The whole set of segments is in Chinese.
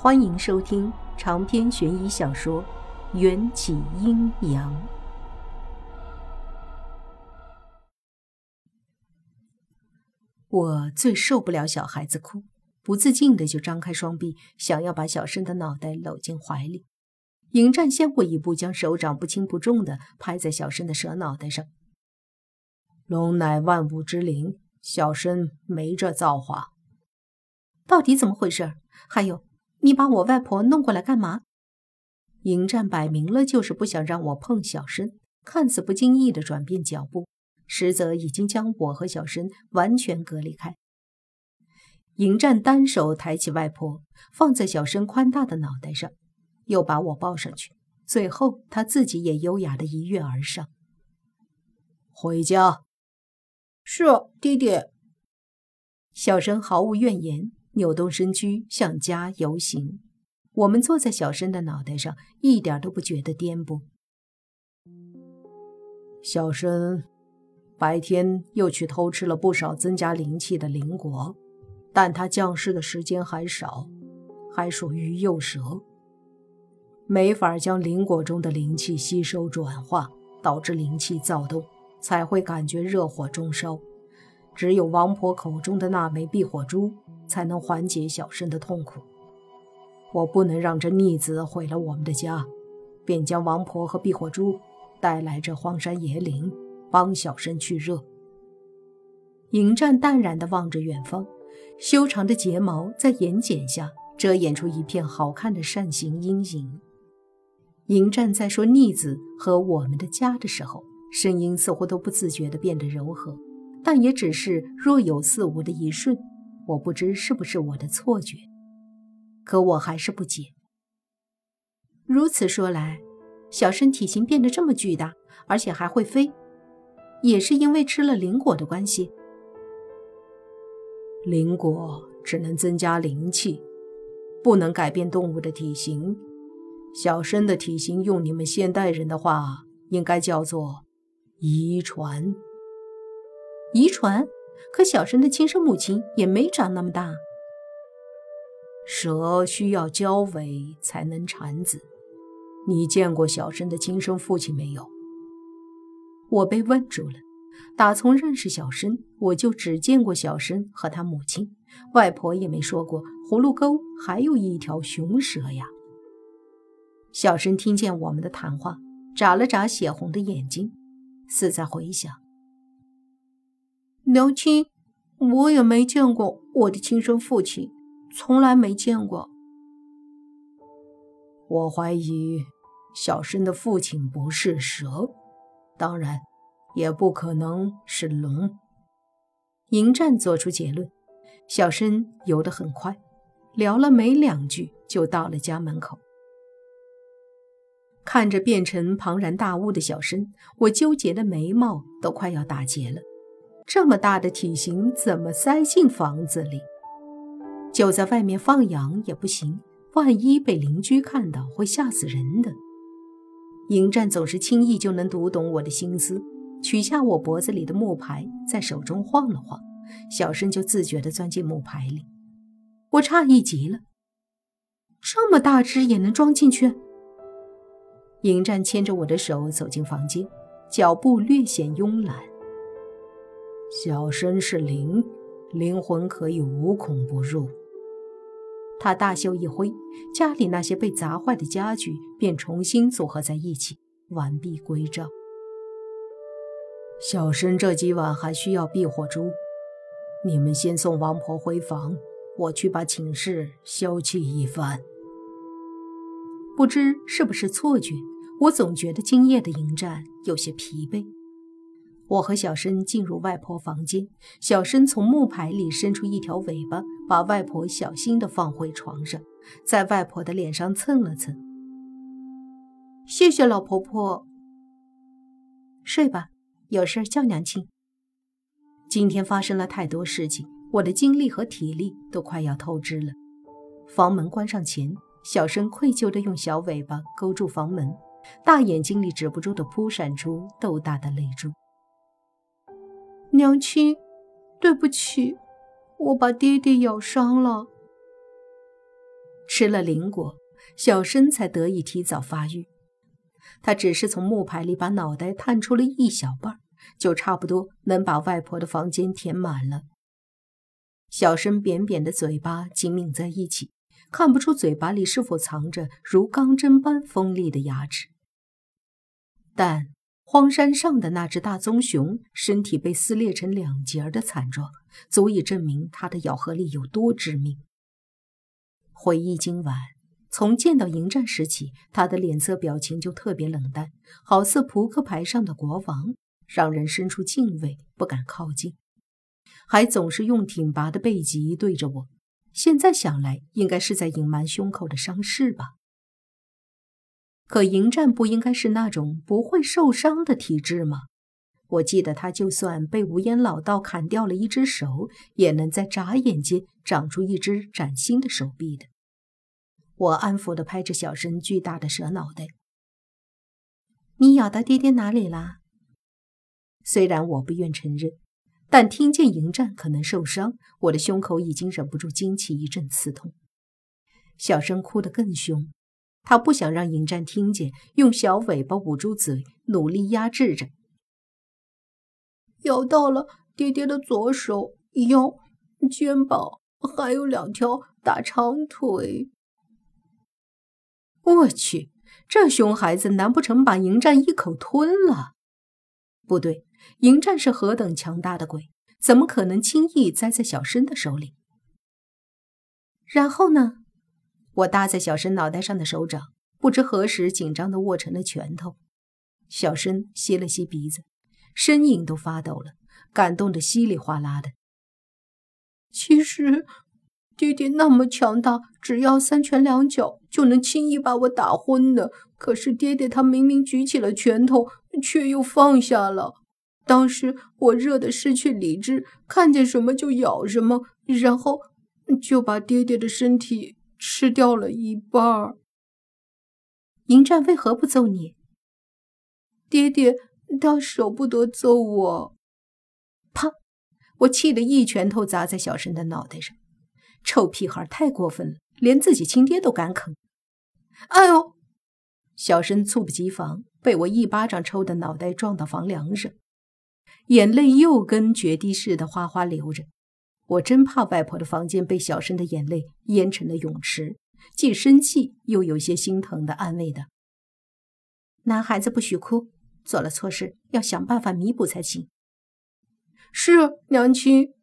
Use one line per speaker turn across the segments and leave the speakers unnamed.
欢迎收听长篇悬疑小说《缘起阴阳》。我最受不了小孩子哭，不自禁的就张开双臂，想要把小生的脑袋搂进怀里。迎战先我一步，将手掌不轻不重的拍在小生的蛇脑袋上。
龙乃万物之灵，小生没这造化。
到底怎么回事？还有。你把我外婆弄过来干嘛？迎战摆明了就是不想让我碰小申，看似不经意的转变脚步，实则已经将我和小申完全隔离开。迎战单手抬起外婆，放在小申宽大的脑袋上，又把我抱上去，最后他自己也优雅的一跃而上。
回家。
是，爹爹。
小申毫无怨言。扭动身躯向家游行，我们坐在小申的脑袋上，一点都不觉得颠簸。
小申白天又去偷吃了不少增加灵气的灵果，但他降世的时间还少，还属于幼蛇，没法将灵果中的灵气吸收转化，导致灵气躁动，才会感觉热火中烧。只有王婆口中的那枚避火珠。才能缓解小生的痛苦。我不能让这逆子毁了我们的家，便将王婆和避火珠带来这荒山野岭，帮小生去热。
迎战淡然地望着远方，修长的睫毛在眼睑下遮掩出一片好看的扇形阴影。迎战在说“逆子”和“我们的家”的时候，声音似乎都不自觉地变得柔和，但也只是若有似无的一瞬。我不知是不是我的错觉，可我还是不解。如此说来，小身体型变得这么巨大，而且还会飞，也是因为吃了灵果的关系。
灵果只能增加灵气，不能改变动物的体型。小身的体型，用你们现代人的话，应该叫做遗传。
遗传。可小生的亲生母亲也没长那么大。
蛇需要交尾才能产子，你见过小生的亲生父亲没有？
我被问住了。打从认识小生，我就只见过小生和他母亲，外婆也没说过葫芦沟还有一条雄蛇呀。小生听见我们的谈话，眨了眨血红的眼睛，似在回想。
娘亲，我也没见过我的亲生父亲，从来没见过。
我怀疑小申的父亲不是蛇，当然，也不可能是龙。
迎战做出结论。小申游得很快，聊了没两句就到了家门口。看着变成庞然大物的小申，我纠结的眉毛都快要打结了。这么大的体型怎么塞进房子里？就在外面放养也不行，万一被邻居看到会吓死人的。迎战总是轻易就能读懂我的心思，取下我脖子里的木牌，在手中晃了晃，小声就自觉地钻进木牌里。我诧异极了，这么大只也能装进去？迎战牵着我的手走进房间，脚步略显慵懒。
小生是灵，灵魂可以无孔不入。
他大袖一挥，家里那些被砸坏的家具便重新组合在一起，完璧归赵。
小生这几晚还需要避火珠，你们先送王婆回房，我去把寝室修葺一番。
不知是不是错觉，我总觉得今夜的迎战有些疲惫。我和小申进入外婆房间，小申从木牌里伸出一条尾巴，把外婆小心地放回床上，在外婆的脸上蹭了蹭。
谢谢老婆婆。
睡吧，有事叫娘亲。今天发生了太多事情，我的精力和体力都快要透支了。房门关上前，小申愧疚地用小尾巴勾住房门，大眼睛里止不住地扑闪出豆大的泪珠。
娘亲，对不起，我把爹爹咬伤了。
吃了灵果，小申才得以提早发育。他只是从木牌里把脑袋探出了一小半，就差不多能把外婆的房间填满了。小申扁扁的嘴巴紧抿在一起，看不出嘴巴里是否藏着如钢针般锋利的牙齿。但荒山上的那只大棕熊身体被撕裂成两截的惨状，足以证明它的咬合力有多致命。回忆今晚，从见到迎战时起，他的脸色表情就特别冷淡，好似扑克牌上的国王，让人生出敬畏，不敢靠近。还总是用挺拔的背脊对着我，现在想来，应该是在隐瞒胸口的伤势吧。可迎战不应该是那种不会受伤的体质吗？我记得他就算被无烟老道砍掉了一只手，也能在眨眼间长出一只崭新的手臂的。我安抚地拍着小生巨大的蛇脑袋：“
你咬到爹爹哪里啦？”
虽然我不愿承认。但听见迎战可能受伤，我的胸口已经忍不住惊起一阵刺痛。小生哭得更凶，他不想让迎战听见，用小尾巴捂住嘴，努力压制着。
咬到了爹爹的左手、腰、肩膀，还有两条大长腿。
我去，这熊孩子难不成把迎战一口吞了？不对。迎战是何等强大的鬼，怎么可能轻易栽在小申的手里？然后呢？我搭在小申脑袋上的手掌，不知何时紧张的握成了拳头。小申吸了吸鼻子，身影都发抖了，感动的稀里哗啦的。
其实，爹爹那么强大，只要三拳两脚就能轻易把我打昏的。可是爹爹他明明举起了拳头，却又放下了。当时我热得失去理智，看见什么就咬什么，然后就把爹爹的身体吃掉了一半。
迎战为何不揍你？
爹爹他舍不得揍我。
啪！我气得一拳头砸在小申的脑袋上。臭屁孩太过分了，连自己亲爹都敢啃。
哎呦！
小申猝不及防，被我一巴掌抽的脑袋撞到房梁上。眼泪又跟决堤似的哗哗流着，我真怕外婆的房间被小申的眼泪淹成了泳池，既生气又有些心疼的安慰道：“男孩子不许哭，做了错事要想办法弥补才行。”
是娘亲。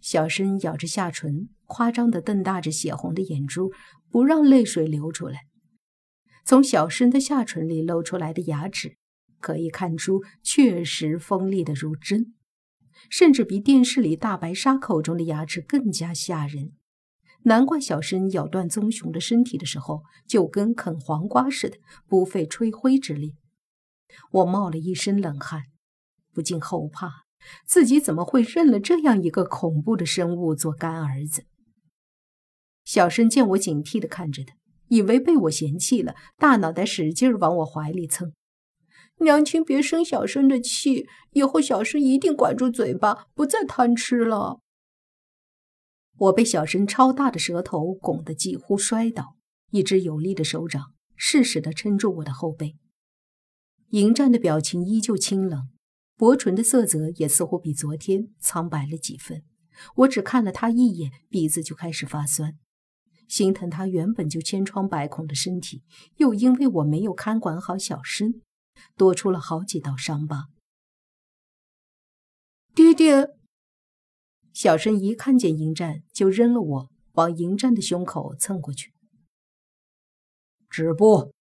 小申咬着下唇，夸张的瞪大着血红的眼珠，不让泪水流出来。从小申的下唇里露出来的牙齿。可以看出，确实锋利的如针，甚至比电视里大白鲨口中的牙齿更加吓人。难怪小申咬断棕熊的身体的时候，就跟啃黄瓜似的，不费吹灰之力。我冒了一身冷汗，不禁后怕自己怎么会认了这样一个恐怖的生物做干儿子。小申见我警惕地看着他，以为被我嫌弃了，大脑袋使劲往我怀里蹭。
娘亲，别生小生的气，以后小生一定管住嘴巴，不再贪吃了。
我被小生超大的舌头拱得几乎摔倒，一只有力的手掌适时地撑住我的后背。迎战的表情依旧清冷，薄唇的色泽也似乎比昨天苍白了几分。我只看了他一眼，鼻子就开始发酸，心疼他原本就千疮百孔的身体，又因为我没有看管好小生。多出了好几道伤疤。
爹爹，
小申一看见迎战就扔了我，往迎战的胸口蹭过去。
止步！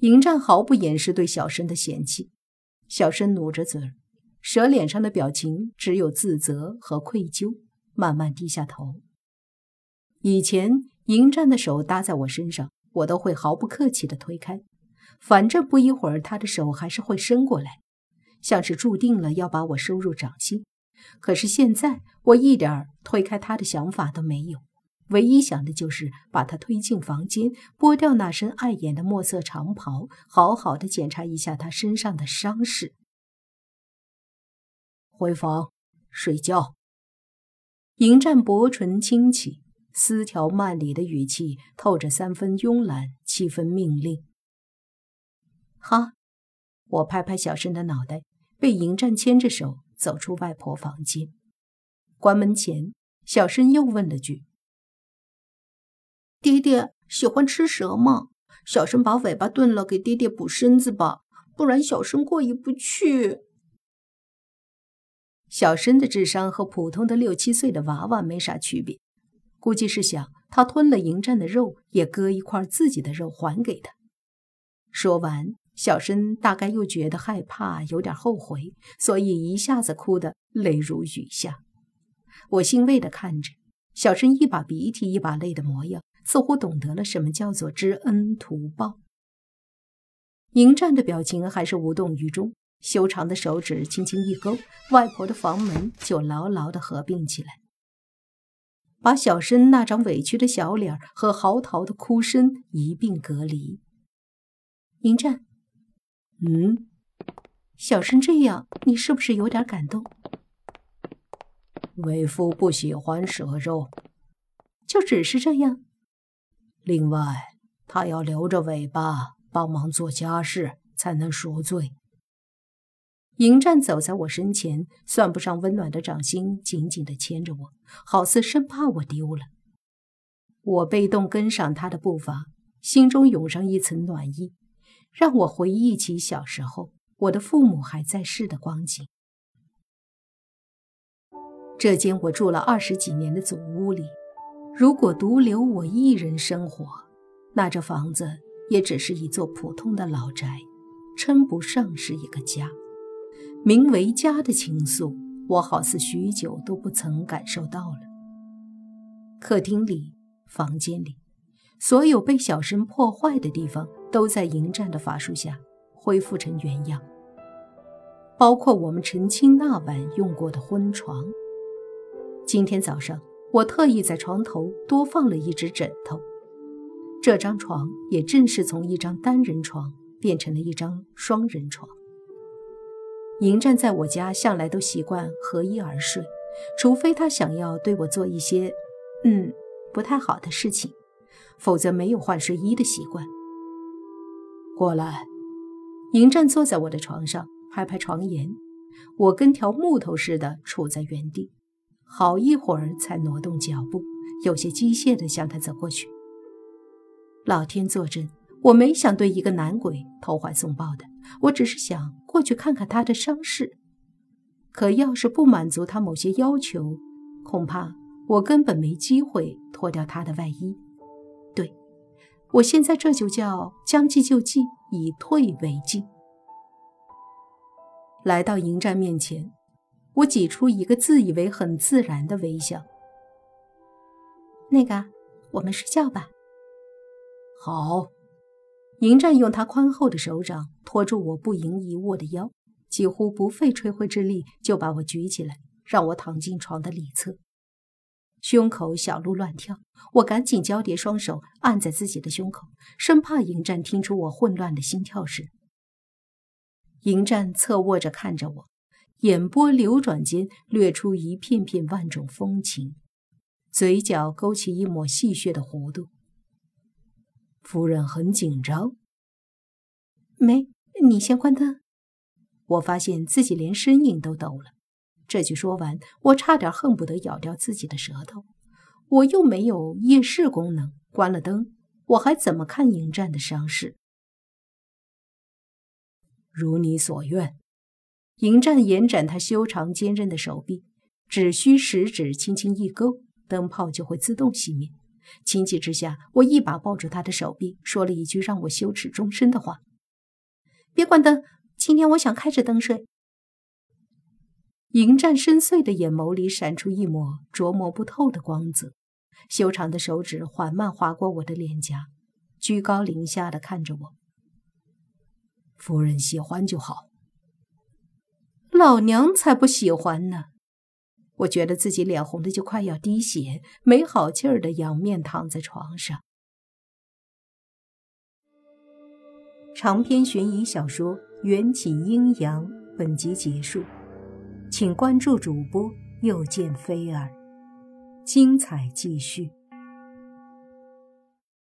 迎战毫不掩饰对小申的嫌弃。小申努着嘴，蛇脸上的表情只有自责和愧疚，慢慢低下头。以前迎战的手搭在我身上，我都会毫不客气地推开。反正不一会儿，他的手还是会伸过来，像是注定了要把我收入掌心。可是现在，我一点推开他的想法都没有，唯一想的就是把他推进房间，剥掉那身碍眼的墨色长袍，好好的检查一下他身上的伤势。
回房睡觉。
迎战薄唇轻启，丝条漫里的语气透着三分慵懒，七分命令。好，我拍拍小申的脑袋，被迎战牵着手走出外婆房间。关门前，小申又问了句：“
爹爹喜欢吃蛇吗？小申把尾巴炖了给爹爹补身子吧，不然小申过意不去。”
小申的智商和普通的六七岁的娃娃没啥区别。估计是想他吞了迎战的肉，也割一块自己的肉还给他。说完，小申大概又觉得害怕，有点后悔，所以一下子哭得泪如雨下。我欣慰地看着小申一把鼻涕一把泪的模样，似乎懂得了什么叫做知恩图报。迎战的表情还是无动于衷，修长的手指轻轻一勾，外婆的房门就牢牢地合并起来。把小申那张委屈的小脸和嚎啕的哭声一并隔离。迎战，
嗯，
小生这样，你是不是有点感动？
为夫不喜欢蛇肉，
就只是这样。
另外，他要留着尾巴帮忙做家事，才能赎罪。
迎战走在我身前，算不上温暖的掌心紧紧地牵着我，好似生怕我丢了。我被动跟上他的步伐，心中涌上一层暖意，让我回忆起小时候我的父母还在世的光景。这间我住了二十几年的祖屋里，如果独留我一人生活，那这房子也只是一座普通的老宅，称不上是一个家。名为家的情愫，我好似许久都不曾感受到了。客厅里、房间里，所有被小申破坏的地方，都在迎战的法术下恢复成原样，包括我们成亲那晚用过的婚床。今天早上，我特意在床头多放了一只枕头，这张床也正是从一张单人床变成了一张双人床。迎战在我家向来都习惯合衣而睡，除非他想要对我做一些，嗯，不太好的事情，否则没有换睡衣的习惯。过来，迎战坐在我的床上，拍拍床沿，我跟条木头似的杵在原地，好一会儿才挪动脚步，有些机械地向他走过去。老天作证。我没想对一个男鬼投怀送抱的，我只是想过去看看他的伤势。可要是不满足他某些要求，恐怕我根本没机会脱掉他的外衣。对，我现在这就叫将计就计，以退为进。来到迎战面前，我挤出一个自以为很自然的微笑。那个，我们睡觉吧。
好。
迎战用他宽厚的手掌托住我不盈一握的腰，几乎不费吹灰之力就把我举起来，让我躺进床的里侧。胸口小鹿乱跳，我赶紧交叠双手按在自己的胸口，生怕迎战听出我混乱的心跳声。迎战侧卧着看着我，眼波流转间掠出一片片万种风情，嘴角勾起一抹戏谑的弧度。
夫人很紧张。
没，你先关灯。我发现自己连声音都抖了。这句说完，我差点恨不得咬掉自己的舌头。我又没有夜视功能，关了灯，我还怎么看迎战的伤势？
如你所愿。
迎战延展他修长坚韧的手臂，只需食指轻轻一勾，灯泡就会自动熄灭。情急之下，我一把抱住他的手臂，说了一句让我羞耻终身的话：“别关灯，今天我想开着灯睡。”迎战深邃的眼眸里闪出一抹琢磨不透的光泽，修长的手指缓慢划过我的脸颊，居高临下的看着我：“
夫人喜欢就好。”
老娘才不喜欢呢！我觉得自己脸红的就快要滴血，没好气儿的仰面躺在床上。长篇悬疑小说《缘起阴阳》本集结束，请关注主播又见菲儿，精彩继续。